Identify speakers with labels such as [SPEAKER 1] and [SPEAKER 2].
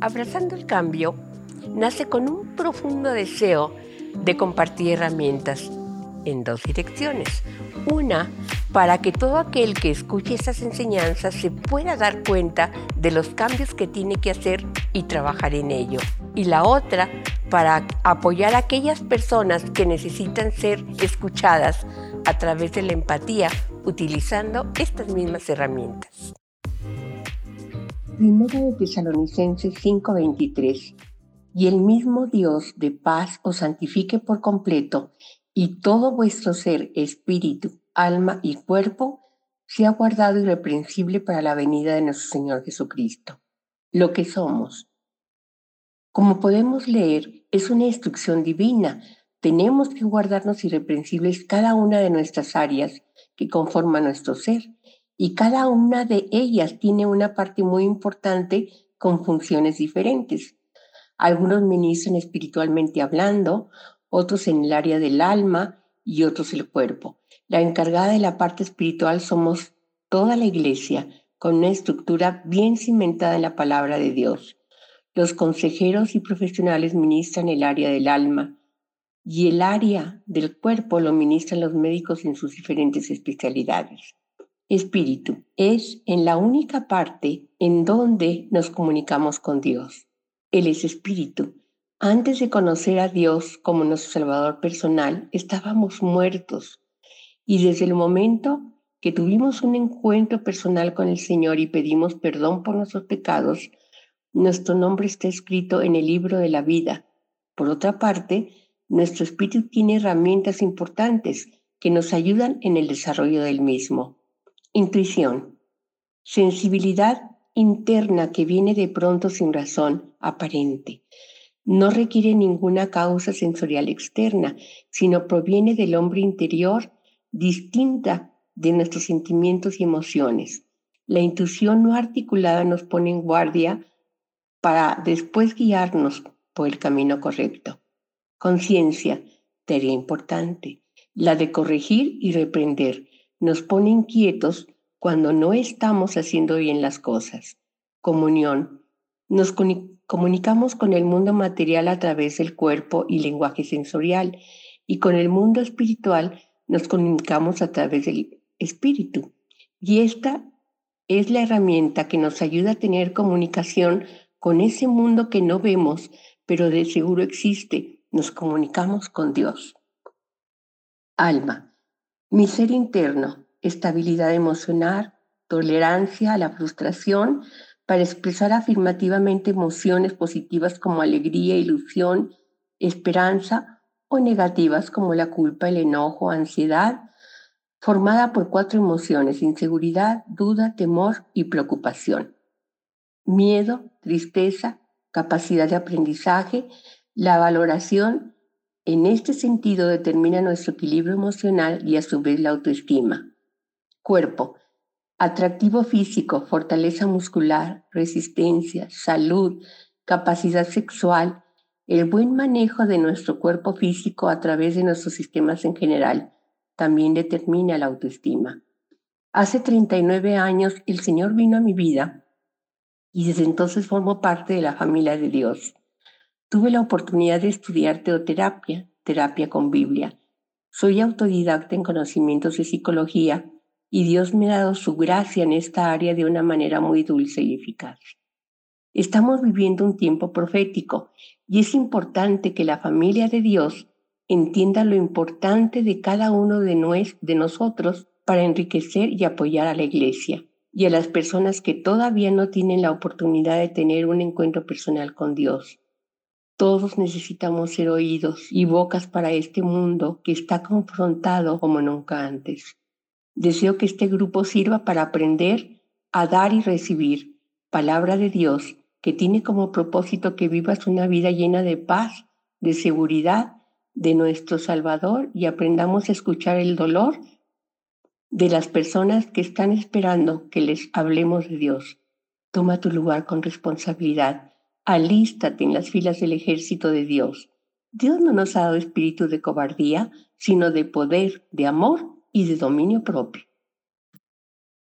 [SPEAKER 1] Abrazando el cambio nace con un profundo deseo de compartir herramientas en dos direcciones. Una, para que todo aquel que escuche esas enseñanzas se pueda dar cuenta de los cambios que tiene que hacer y trabajar en ello. Y la otra, para apoyar a aquellas personas que necesitan ser escuchadas a través de la empatía utilizando estas mismas herramientas. Primera de Tesalonicenses 5:23 Y el mismo Dios de paz os santifique por completo y todo vuestro ser, espíritu, alma y cuerpo sea guardado irreprensible para la venida de nuestro Señor Jesucristo. Lo que somos. Como podemos leer, es una instrucción divina. Tenemos que guardarnos irreprensibles cada una de nuestras áreas que conforman nuestro ser y cada una de ellas tiene una parte muy importante con funciones diferentes. Algunos ministran espiritualmente hablando, otros en el área del alma y otros el cuerpo. La encargada de la parte espiritual somos toda la iglesia, con una estructura bien cimentada en la palabra de Dios. Los consejeros y profesionales ministran el área del alma y el área del cuerpo lo ministran los médicos en sus diferentes especialidades. Espíritu es en la única parte en donde nos comunicamos con Dios. Él es espíritu antes de conocer a Dios como nuestro Salvador personal, estábamos muertos. Y desde el momento que tuvimos un encuentro personal con el Señor y pedimos perdón por nuestros pecados, nuestro nombre está escrito en el libro de la vida. Por otra parte, nuestro espíritu tiene herramientas importantes que nos ayudan en el desarrollo del mismo. Intuición. Sensibilidad interna que viene de pronto sin razón aparente no requiere ninguna causa sensorial externa, sino proviene del hombre interior distinta de nuestros sentimientos y emociones. La intuición no articulada nos pone en guardia para después guiarnos por el camino correcto. Conciencia, tarea importante, la de corregir y reprender, nos pone inquietos cuando no estamos haciendo bien las cosas. Comunión, nos comunicamos con el mundo material a través del cuerpo y lenguaje sensorial y con el mundo espiritual nos comunicamos a través del espíritu. Y esta es la herramienta que nos ayuda a tener comunicación con ese mundo que no vemos, pero de seguro existe. Nos comunicamos con Dios. Alma, mi ser interno, estabilidad emocional, tolerancia a la frustración, para expresar afirmativamente emociones positivas como alegría, ilusión, esperanza o negativas como la culpa, el enojo, ansiedad, formada por cuatro emociones, inseguridad, duda, temor y preocupación. Miedo, tristeza, capacidad de aprendizaje, la valoración en este sentido determina nuestro equilibrio emocional y a su vez la autoestima. Cuerpo, Atractivo físico, fortaleza muscular, resistencia, salud, capacidad sexual, el buen manejo de nuestro cuerpo físico a través de nuestros sistemas en general también determina la autoestima. Hace 39 años el Señor vino a mi vida y desde entonces formo parte de la familia de Dios. Tuve la oportunidad de estudiar teoterapia, terapia con Biblia. Soy autodidacta en conocimientos de psicología y Dios me ha dado su gracia en esta área de una manera muy dulce y eficaz. Estamos viviendo un tiempo profético y es importante que la familia de Dios entienda lo importante de cada uno de, de nosotros para enriquecer y apoyar a la iglesia y a las personas que todavía no tienen la oportunidad de tener un encuentro personal con Dios. Todos necesitamos ser oídos y bocas para este mundo que está confrontado como nunca antes. Deseo que este grupo sirva para aprender a dar y recibir palabra de Dios que tiene como propósito que vivas una vida llena de paz, de seguridad de nuestro Salvador y aprendamos a escuchar el dolor de las personas que están esperando que les hablemos de Dios. Toma tu lugar con responsabilidad. Alístate en las filas del ejército de Dios. Dios no nos ha dado espíritu de cobardía, sino de poder, de amor y de dominio propio.